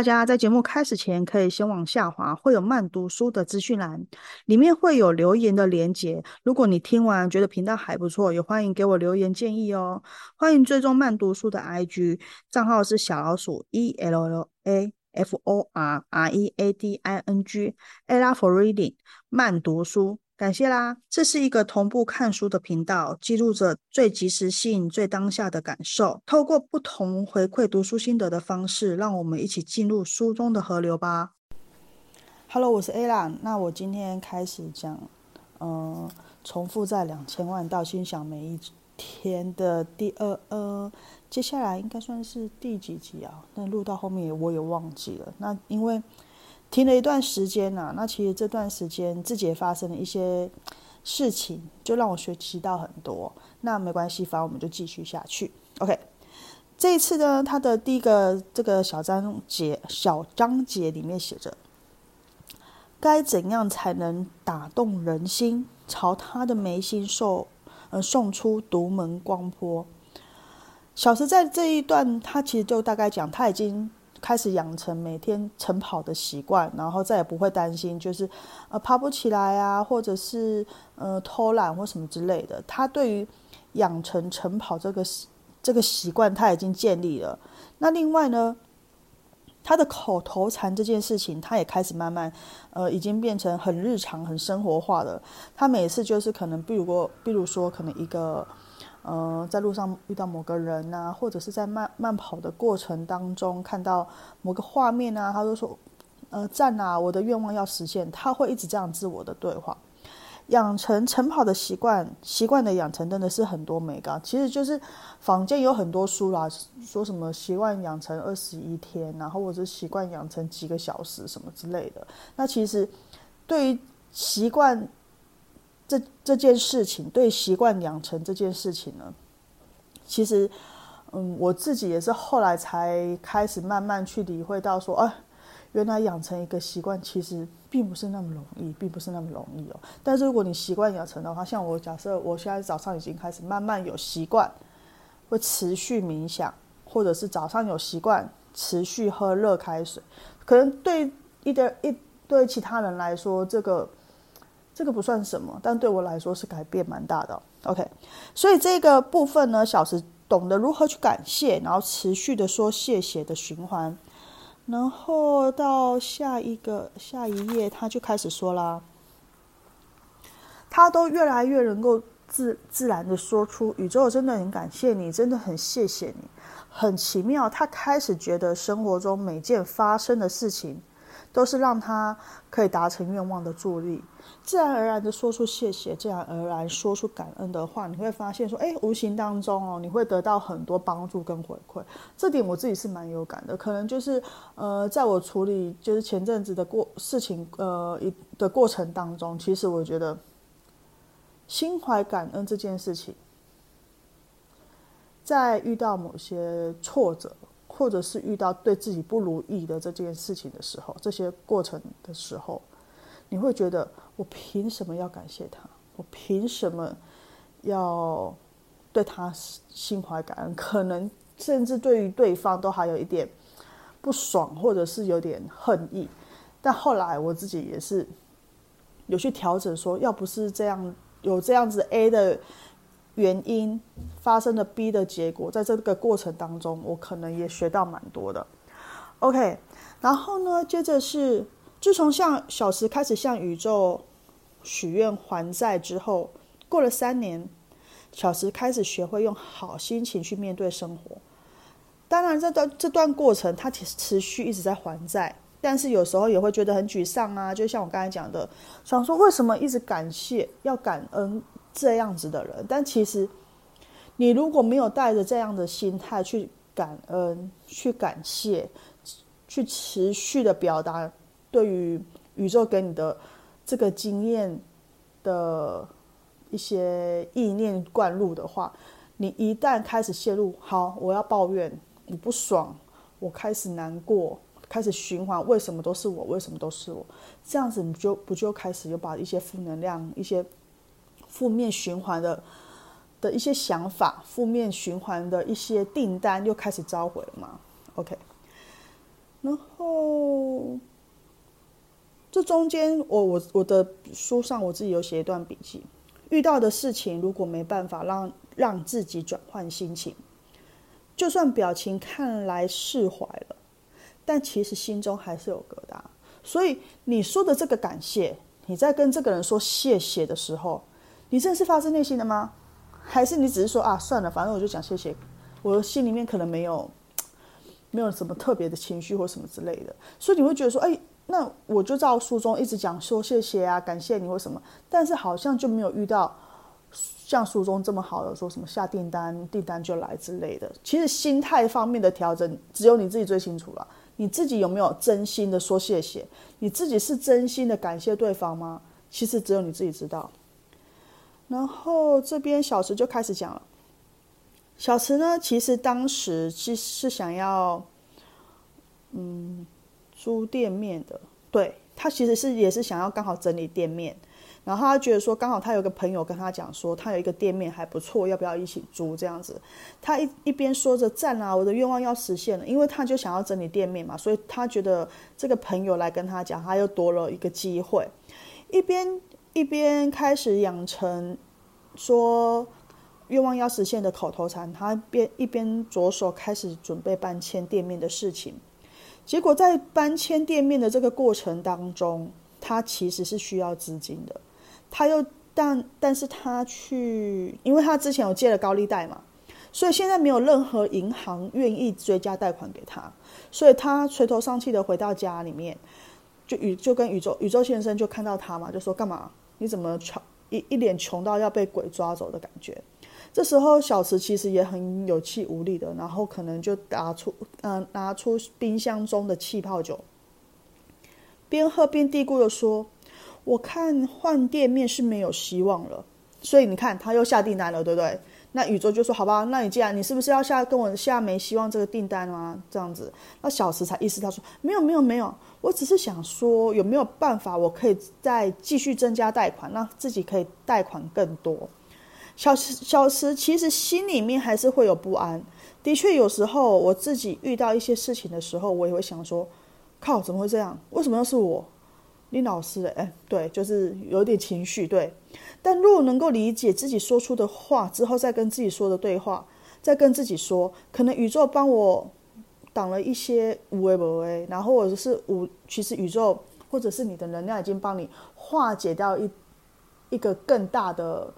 大家在节目开始前可以先往下滑，会有慢读书的资讯栏，里面会有留言的连结。如果你听完觉得频道还不错，也欢迎给我留言建议哦。欢迎追踪慢读书的 IG 账号是小老鼠 E L L A F O R R E A D I N G，Ella for Reading 慢读书。感谢啦！这是一个同步看书的频道，记录着最及时性、最当下的感受。透过不同回馈读书心得的方式，让我们一起进入书中的河流吧。Hello，我是 A 啦。那我今天开始讲，呃，重复在两千万到心想每一天的第二呃，接下来应该算是第几集啊？那录到后面我也忘记了。那因为。停了一段时间呐，那其实这段时间自己也发生了一些事情，就让我学习到很多。那没关系，反正我们就继续下去。OK，这一次呢，他的第一个这个小章节小章节里面写着：该怎样才能打动人心，朝他的眉心送呃送出独门光波？小时在这一段，他其实就大概讲他已经。开始养成每天晨跑的习惯，然后再也不会担心，就是呃爬不起来啊，或者是呃偷懒或什么之类的。他对于养成晨跑这个这个习惯，他已经建立了。那另外呢，他的口头禅这件事情，他也开始慢慢呃已经变成很日常、很生活化的。他每次就是可能，比如说，比如说可能一个。呃，在路上遇到某个人呐，或者是在慢慢跑的过程当中看到某个画面啊，他就说：“呃，站啊，我的愿望要实现。”他会一直这样自我的对话，养成晨跑的习惯，习惯的养成真的是很多美感。其实就是坊间有很多书啦，说什么习惯养成二十一天，然后或者习惯养成几个小时什么之类的。那其实对于习惯。这这件事情对习惯养成这件事情呢，其实，嗯，我自己也是后来才开始慢慢去理会到说，啊，原来养成一个习惯其实并不是那么容易，并不是那么容易哦。但是如果你习惯养成的话，像我假设我现在早上已经开始慢慢有习惯，会持续冥想，或者是早上有习惯持续喝热开水，可能对一点一对其他人来说这个。这个不算什么，但对我来说是改变蛮大的。OK，所以这个部分呢，小时懂得如何去感谢，然后持续的说谢谢的循环，然后到下一个下一页，他就开始说啦，他都越来越能够自自然的说出宇宙真的很感谢你，真的很谢谢你，很奇妙。他开始觉得生活中每件发生的事情。都是让他可以达成愿望的助力，自然而然的说出谢谢，自然而然说出感恩的话，你会发现说，哎，无形当中哦，你会得到很多帮助跟回馈。这点我自己是蛮有感的，可能就是呃，在我处理就是前阵子的过事情呃一的过程当中，其实我觉得心怀感恩这件事情，在遇到某些挫折。或者是遇到对自己不如意的这件事情的时候，这些过程的时候，你会觉得我凭什么要感谢他？我凭什么要对他心怀感恩？可能甚至对于对方都还有一点不爽，或者是有点恨意。但后来我自己也是有去调整，说要不是这样，有这样子 A 的。原因发生的 B 的结果，在这个过程当中，我可能也学到蛮多的。OK，然后呢，接着是自从向小时开始向宇宙许愿还债之后，过了三年，小时开始学会用好心情去面对生活。当然，这段这段过程他持持续一直在还债，但是有时候也会觉得很沮丧啊。就像我刚才讲的，想说为什么一直感谢要感恩。这样子的人，但其实你如果没有带着这样的心态去感恩、去感谢、去持续的表达对于宇宙给你的这个经验的一些意念灌入的话，你一旦开始陷入好，我要抱怨，我不爽，我开始难过，开始循环，为什么都是我？为什么都是我？这样子你就不就开始又把一些负能量一些。负面循环的的一些想法，负面循环的一些订单又开始召回了嘛？OK，然后这中间，我我我的书上我自己有写一段笔记，遇到的事情如果没办法让让自己转换心情，就算表情看来释怀了，但其实心中还是有疙瘩。所以你说的这个感谢，你在跟这个人说谢谢的时候，你真的是发自内心的吗？还是你只是说啊，算了，反正我就讲谢谢，我心里面可能没有 没有什么特别的情绪或什么之类的，所以你会觉得说，哎，那我就照书中一直讲说谢谢啊，感谢你或什么，但是好像就没有遇到像书中这么好的说什么下订单订单就来之类的。其实心态方面的调整，只有你自己最清楚了。你自己有没有真心的说谢谢？你自己是真心的感谢对方吗？其实只有你自己知道。然后这边小池就开始讲了。小池呢，其实当时其实是想要，嗯，租店面的。对他其实是也是想要刚好整理店面，然后他觉得说刚好他有个朋友跟他讲说他有一个店面还不错，要不要一起租这样子？他一一边说着赞啊，我的愿望要实现了，因为他就想要整理店面嘛，所以他觉得这个朋友来跟他讲，他又多了一个机会，一边。一边开始养成说愿望要实现的口头禅，他边一边着手开始准备搬迁店面的事情。结果在搬迁店面的这个过程当中，他其实是需要资金的。他又但但是他去，因为他之前有借了高利贷嘛，所以现在没有任何银行愿意追加贷款给他，所以他垂头丧气的回到家里面，就宇就跟宇宙宇宙先生就看到他嘛，就说干嘛？你怎么穷一一脸穷到要被鬼抓走的感觉？这时候小池其实也很有气无力的，然后可能就拿出嗯拿出冰箱中的气泡酒，边喝边嘀咕的说：“我看换店面是没有希望了。”所以你看他又下订单了，对不对？那宇宙就说：“好吧，那你既然你是不是要下跟我下没希望这个订单吗？”这样子，那小池才意识到说：“没有，没有，没有，我只是想说有没有办法，我可以再继续增加贷款，让自己可以贷款更多。”小池小池其实心里面还是会有不安。的确，有时候我自己遇到一些事情的时候，我也会想说：“靠，怎么会这样？为什么又是我？”林老师，哎，对，就是有点情绪，对。但若能够理解自己说出的话之后，再跟自己说的对话，再跟自己说，可能宇宙帮我挡了一些无为不为，然后或者是无，其实宇宙或者是你的能量已经帮你化解掉一一个更大的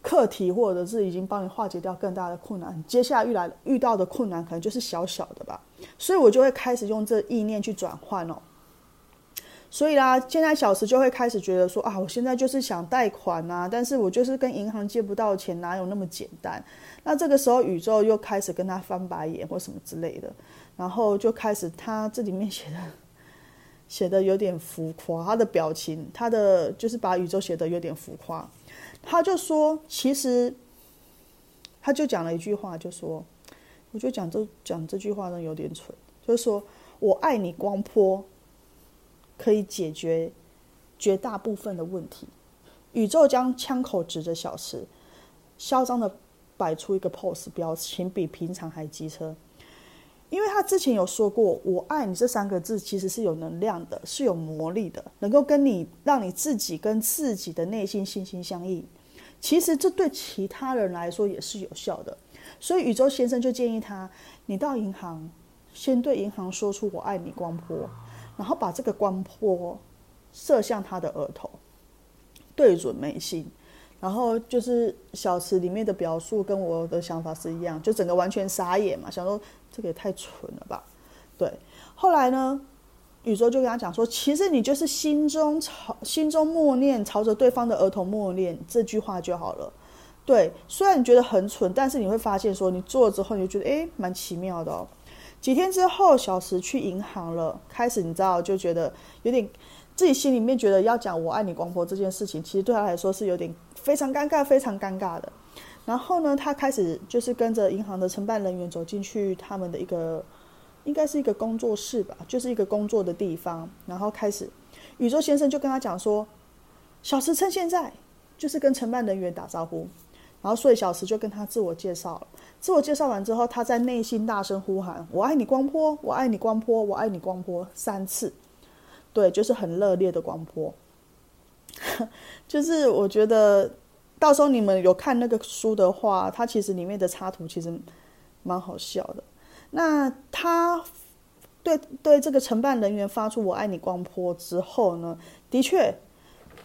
课题，或者是已经帮你化解掉更大的困难。接下来遇来遇到的困难可能就是小小的吧，所以我就会开始用这意念去转换哦。所以啦，现在小时就会开始觉得说啊，我现在就是想贷款啊，但是我就是跟银行借不到钱，哪有那么简单？那这个时候宇宙又开始跟他翻白眼或什么之类的，然后就开始他这里面写的 写的有点浮夸，他的表情，他的就是把宇宙写的有点浮夸。他就说，其实他就讲了一句话，就说，我就讲这讲这句话呢有点蠢，就是说我爱你光波。可以解决绝大部分的问题。宇宙将枪口指着小池，嚣张的摆出一个 pose，表情比平常还机车。因为他之前有说过“我爱你”这三个字，其实是有能量的，是有魔力的，能够跟你让你自己跟自己的内心心心相印。其实这对其他人来说也是有效的。所以宇宙先生就建议他：你到银行，先对银行说出“我爱你”光波。然后把这个光波射向他的额头，对准眉心，然后就是小池里面的表述跟我的想法是一样，就整个完全傻眼嘛，想说这个也太蠢了吧。对，后来呢，宇宙就跟他讲说，其实你就是心中朝心中默念，朝着对方的额头默念这句话就好了。对，虽然你觉得很蠢，但是你会发现说，你做了之后，你就觉得诶蛮奇妙的哦。几天之后，小石去银行了。开始你知道，就觉得有点自己心里面觉得要讲“我爱你，光婆”这件事情，其实对他来说是有点非常尴尬、非常尴尬的。然后呢，他开始就是跟着银行的承办人员走进去他们的一个，应该是一个工作室吧，就是一个工作的地方。然后开始，宇宙先生就跟他讲说：“小石趁现在，就是跟承办人员打招呼。”然后所以小石就跟他自我介绍了。自我介绍完之后，他在内心大声呼喊：“我爱你，光波！我爱你，光波！我爱你，光波！”三次，对，就是很热烈的光波。就是我觉得，到时候你们有看那个书的话，它其实里面的插图其实蛮好笑的。那他对对这个承办人员发出“我爱你，光波”之后呢，的确。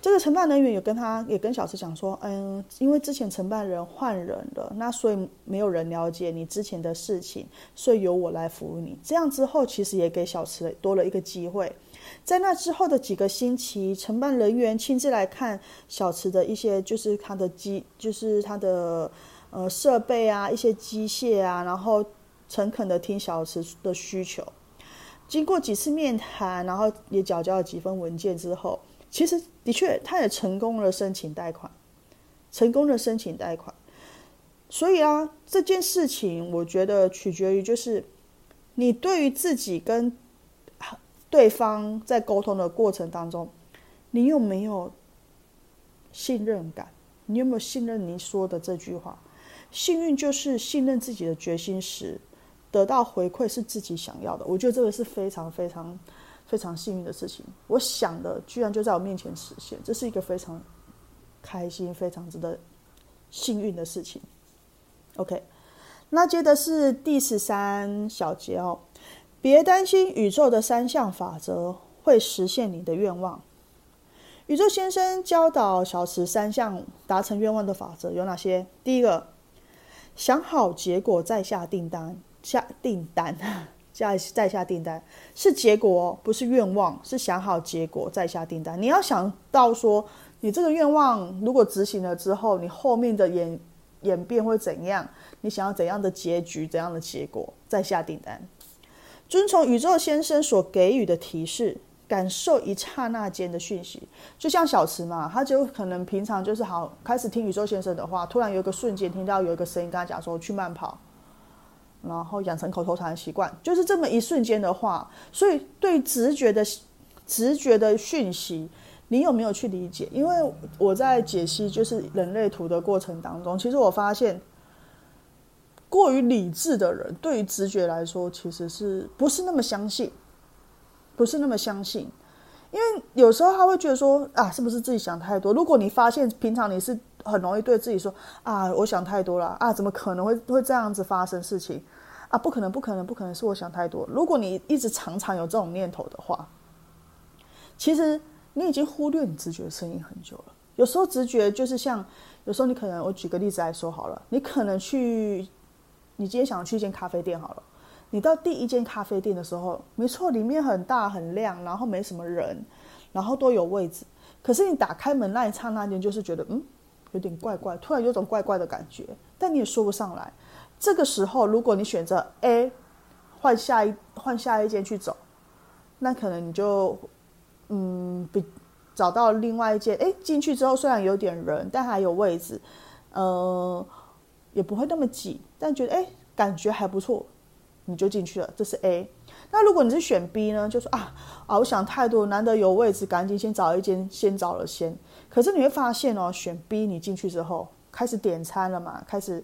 这个承办人员有跟他也跟小池讲说，嗯，因为之前承办人换人了，那所以没有人了解你之前的事情，所以由我来服务你。这样之后，其实也给小池多了一个机会。在那之后的几个星期，承办人员亲自来看小池的一些，就是他的机，就是他的呃设备啊，一些机械啊，然后诚恳的听小池的需求。经过几次面谈，然后也缴交了几份文件之后。其实的确，他也成功了申请贷款，成功的申请贷款。所以啊，这件事情我觉得取决于就是你对于自己跟对方在沟通的过程当中，你有没有信任感？你有没有信任你说的这句话？幸运就是信任自己的决心时，得到回馈是自己想要的。我觉得这个是非常非常。非常幸运的事情，我想的居然就在我面前实现，这是一个非常开心、非常值得幸运的事情。OK，那接的是第十三小节哦，别担心宇宙的三项法则会实现你的愿望。宇宙先生教导小池三项达成愿望的法则有哪些？第一个，想好结果再下订单，下订单。下再下订单是结果，不是愿望，是想好结果再下订单。你要想到说，你这个愿望如果执行了之后，你后面的演演变会怎样？你想要怎样的结局，怎样的结果再下订单。遵从宇宙先生所给予的提示，感受一刹那间的讯息，就像小池嘛，他就可能平常就是好开始听宇宙先生的话，突然有一个瞬间听到有一个声音跟他讲说去慢跑。然后养成口头禅的习惯，就是这么一瞬间的话，所以对直觉的直觉的讯息，你有没有去理解？因为我在解析就是人类图的过程当中，其实我发现，过于理智的人对于直觉来说，其实是不是那么相信？不是那么相信，因为有时候他会觉得说啊，是不是自己想太多？如果你发现平常你是。很容易对自己说啊，我想太多了啊，怎么可能会会这样子发生事情啊？不可能，不可能，不可能是我想太多。如果你一直常常有这种念头的话，其实你已经忽略你直觉的声音很久了。有时候直觉就是像，有时候你可能，我举个例子来说好了，你可能去，你今天想要去一间咖啡店好了，你到第一间咖啡店的时候，没错，里面很大很亮，然后没什么人，然后都有位置，可是你打开门那一刹那间，就是觉得嗯。有点怪怪，突然有种怪怪的感觉，但你也说不上来。这个时候，如果你选择 A，换下一换下一间去走，那可能你就嗯，比找到另外一间。哎，进去之后虽然有点人，但还有位置，呃，也不会那么挤，但觉得哎，感觉还不错，你就进去了。这是 A。那如果你是选 B 呢？就说啊啊，我想太多，难得有位置，赶紧先找一间，先找了先。可是你会发现哦，选 B 你进去之后开始点餐了嘛，开始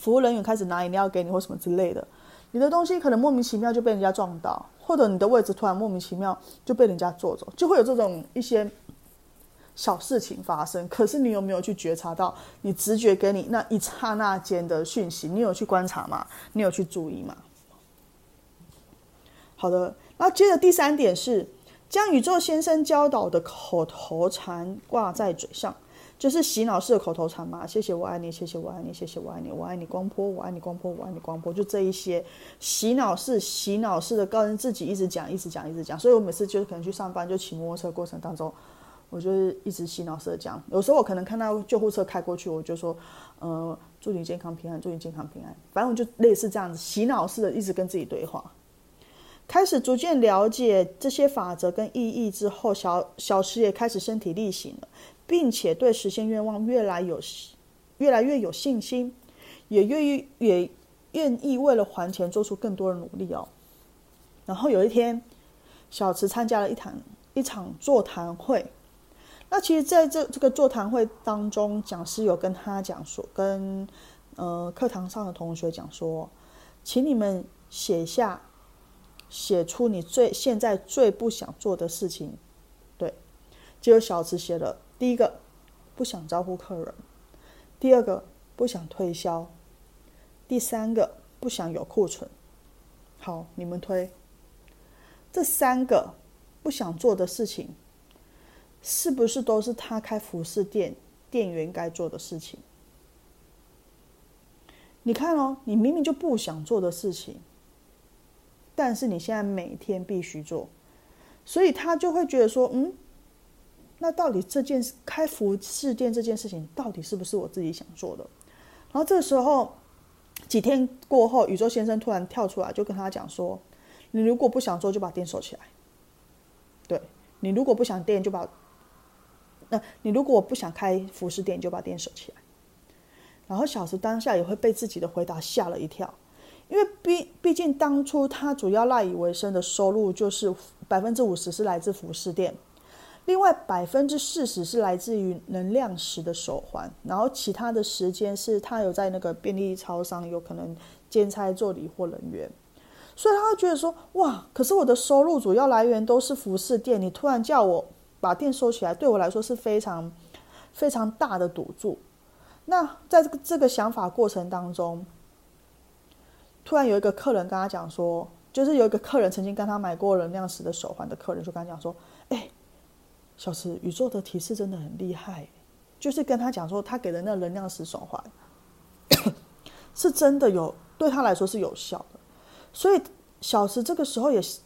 服务人员开始拿饮料给你或什么之类的，你的东西可能莫名其妙就被人家撞到，或者你的位置突然莫名其妙就被人家坐走，就会有这种一些小事情发生。可是你有没有去觉察到你直觉给你那一刹那间的讯息？你有去观察吗？你有去注意吗？好的，那接着第三点是。将宇宙先生教导的口头禅挂在嘴上，就是洗脑式的口头禅嘛。谢谢我爱你，谢谢我爱你，谢谢我爱你，我爱你光波，我爱你光波，我爱你光波，就这一些洗脑式、洗脑式的跟自己一直讲、一直讲、一直讲。所以我每次就是可能去上班，就骑摩托车过程当中，我就是一直洗脑式的讲。有时候我可能看到救护车开过去，我就说，呃，祝你健康平安，祝你健康平安。反正我就类似这样子洗脑式的，一直跟自己对话。开始逐渐了解这些法则跟意义之后，小小石也开始身体力行了，并且对实现愿望越来有越来越有信心，也愿意也愿意为了还钱做出更多的努力哦。然后有一天，小池参加了一堂一场座谈会，那其实在这这个座谈会当中，讲师有跟他讲说，跟呃课堂上的同学讲说，请你们写下，写出你最现在最不想做的事情。对，就有小池写了第一个，不想招呼客人；第二个，不想推销；第三个，不想有库存。好，你们推这三个不想做的事情。是不是都是他开服饰店店员该做的事情？你看哦，你明明就不想做的事情，但是你现在每天必须做，所以他就会觉得说，嗯，那到底这件开服饰店这件事情，到底是不是我自己想做的？然后这时候，几天过后，宇宙先生突然跳出来，就跟他讲说，你如果不想做，就把店收起来。对你如果不想店，就把。那你如果不想开服饰店，就把店收起来。然后小石当下也会被自己的回答吓了一跳，因为毕毕竟当初他主要赖以为生的收入就是百分之五十是来自服饰店，另外百分之四十是来自于能量石的手环，然后其他的时间是他有在那个便利超商有可能兼差做理货人员，所以他会觉得说哇，可是我的收入主要来源都是服饰店，你突然叫我。把店收起来，对我来说是非常非常大的赌注。那在这个这个想法过程当中，突然有一个客人跟他讲说，就是有一个客人曾经跟他买过能量石的手环的客人，就跟他讲说：“哎，小石，宇宙的提示真的很厉害，就是跟他讲说，他给的那能量石手环 是真的有对他来说是有效的。所以小石这个时候也是。”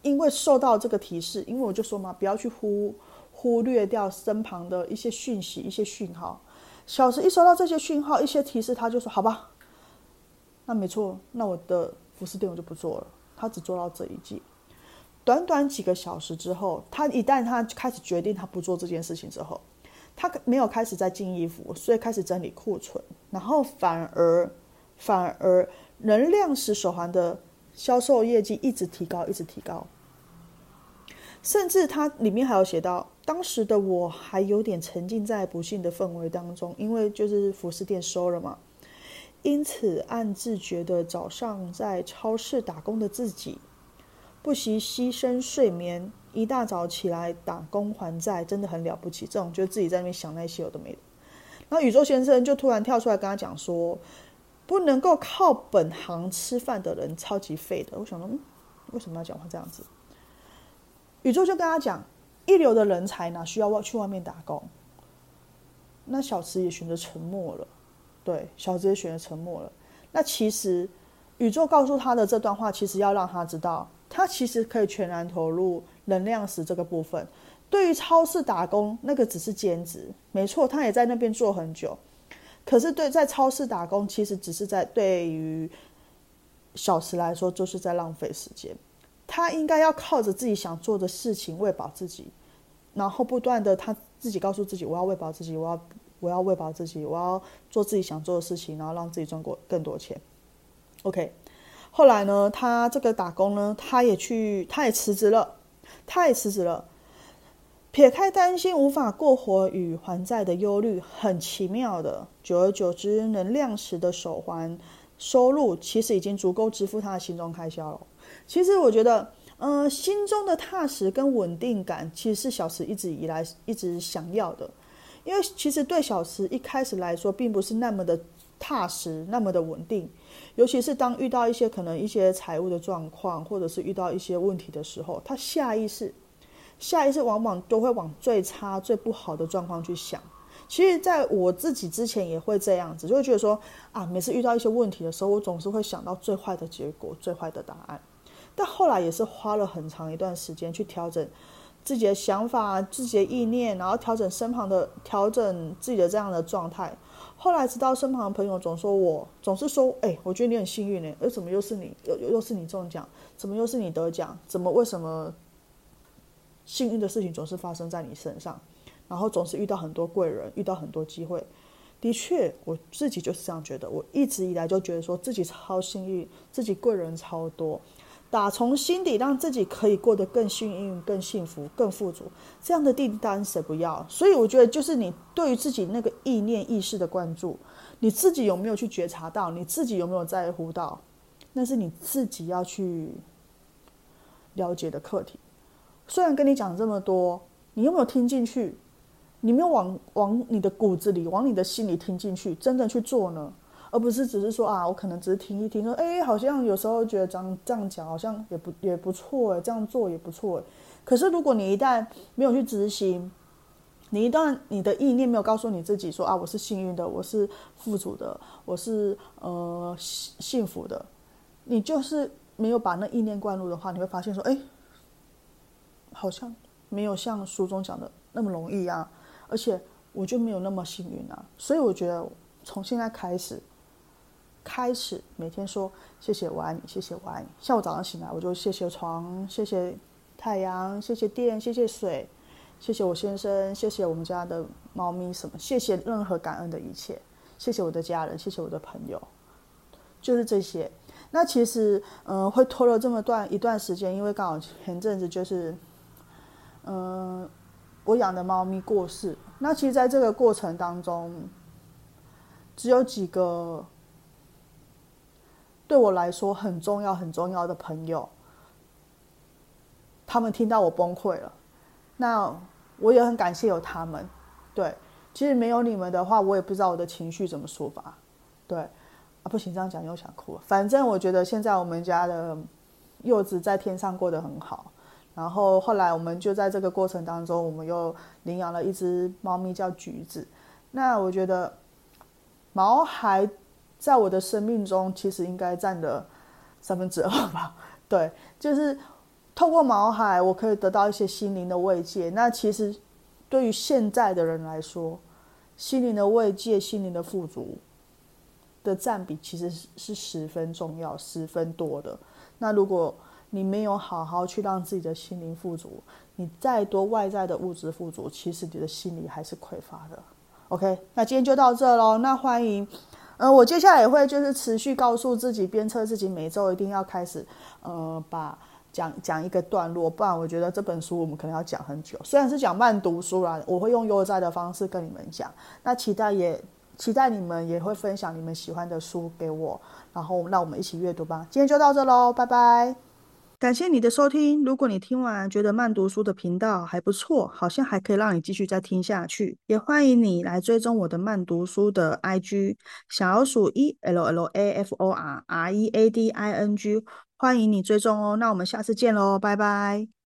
因为受到这个提示，因为我就说嘛，不要去忽忽略掉身旁的一些讯息、一些讯号。小时一收到这些讯号、一些提示，他就说：“好吧，那没错，那我的服饰店我就不做了。”他只做到这一季。短短几个小时之后，他一旦他开始决定他不做这件事情之后，他没有开始在进衣服，所以开始整理库存，然后反而反而能量石手环的。销售业绩一直提高，一直提高，甚至他里面还有写到，当时的我还有点沉浸在不幸的氛围当中，因为就是服饰店收了嘛，因此暗自觉得早上在超市打工的自己，不惜牺牲睡眠，一大早起来打工还债，真的很了不起。这种就自己在那边想那些有的没的，然后宇宙先生就突然跳出来跟他讲说。不能够靠本行吃饭的人超级废的。我想说，嗯，为什么要讲话这样子？宇宙就跟他讲，一流的人才哪需要外去外面打工？那小池也选择沉默了。对，小池也选择沉默了。那其实宇宙告诉他的这段话，其实要让他知道，他其实可以全然投入能量石这个部分。对于超市打工，那个只是兼职，没错，他也在那边做很久。可是，对在超市打工，其实只是在对于小时来说，就是在浪费时间。他应该要靠着自己想做的事情喂饱自己，然后不断的他自己告诉自己：我要喂饱自己，我要我要喂饱自己，我要做自己想做的事情，然后让自己赚过更多钱。OK，后来呢，他这个打工呢，他也去，他也辞职了，他也辞职了。撇开担心无法过活与还债的忧虑，很奇妙的，久而久之，能量石的手环收入其实已经足够支付他的心中开销了。其实我觉得，呃，心中的踏实跟稳定感，其实是小石一直以来一直想要的。因为其实对小石一开始来说，并不是那么的踏实，那么的稳定。尤其是当遇到一些可能一些财务的状况，或者是遇到一些问题的时候，他下意识。下意识往往都会往最差、最不好的状况去想。其实，在我自己之前也会这样子，就会觉得说啊，每次遇到一些问题的时候，我总是会想到最坏的结果、最坏的答案。但后来也是花了很长一段时间去调整自己的想法、自己的意念，然后调整身旁的、调整自己的这样的状态。后来直到身旁的朋友总说我总是说，哎，我觉得你很幸运呢，又怎么又是你，又又又是你中奖？怎么又是你得奖？怎么为什么？幸运的事情总是发生在你身上，然后总是遇到很多贵人，遇到很多机会。的确，我自己就是这样觉得。我一直以来就觉得说自己超幸运，自己贵人超多。打从心底让自己可以过得更幸运、更幸福、更富足，这样的订单谁不要？所以我觉得，就是你对于自己那个意念、意识的关注，你自己有没有去觉察到？你自己有没有在乎到？那是你自己要去了解的课题。虽然跟你讲这么多，你有没有听进去？你没有往往你的骨子里、往你的心里听进去，真的去做呢？而不是只是说啊，我可能只是听一听，说哎，好像有时候觉得这样这样讲好像也不也不错哎，这样做也不错可是如果你一旦没有去执行，你一旦你的意念没有告诉你自己说啊，我是幸运的，我是富足的，我是呃幸福的，你就是没有把那意念灌入的话，你会发现说，哎，好像没有像书中讲的那么容易啊，而且我就没有那么幸运啊。所以我觉得从现在开始。开始每天说谢谢我爱你，谢谢我爱你。像我早上醒来，我就谢谢床，谢谢太阳，谢谢电，谢谢水，谢谢我先生，谢谢我们家的猫咪，什么？谢谢任何感恩的一切，谢谢我的家人，谢谢我的朋友，就是这些。那其实，嗯，会拖了这么段一段时间，因为刚好前阵子就是，嗯，我养的猫咪过世。那其实，在这个过程当中，只有几个。对我来说很重要、很重要的朋友，他们听到我崩溃了，那我也很感谢有他们。对，其实没有你们的话，我也不知道我的情绪怎么抒发。对，啊，不行，这样讲又想哭了。反正我觉得现在我们家的柚子在天上过得很好。然后后来我们就在这个过程当中，我们又领养了一只猫咪叫橘子。那我觉得毛孩。在我的生命中，其实应该占的三分之二吧。对，就是透过毛海，我可以得到一些心灵的慰藉。那其实对于现在的人来说，心灵的慰藉、心灵的富足的占比其实是十分重要、十分多的。那如果你没有好好去让自己的心灵富足，你再多外在的物质富足，其实你的心理还是匮乏的。OK，那今天就到这喽。那欢迎。呃，我接下来也会就是持续告诉自己，鞭策自己，每周一定要开始，呃，把讲讲一个段落，不然我觉得这本书我们可能要讲很久。虽然是讲慢读书啦，我会用悠哉的方式跟你们讲。那期待也期待你们也会分享你们喜欢的书给我，然后让我们一起阅读吧。今天就到这喽，拜拜。感谢你的收听。如果你听完觉得慢读书的频道还不错，好像还可以让你继续再听下去，也欢迎你来追踪我的慢读书的 IG 小老鼠 E L L A F O R R E A D I N G，欢迎你追踪哦。那我们下次见喽，拜拜。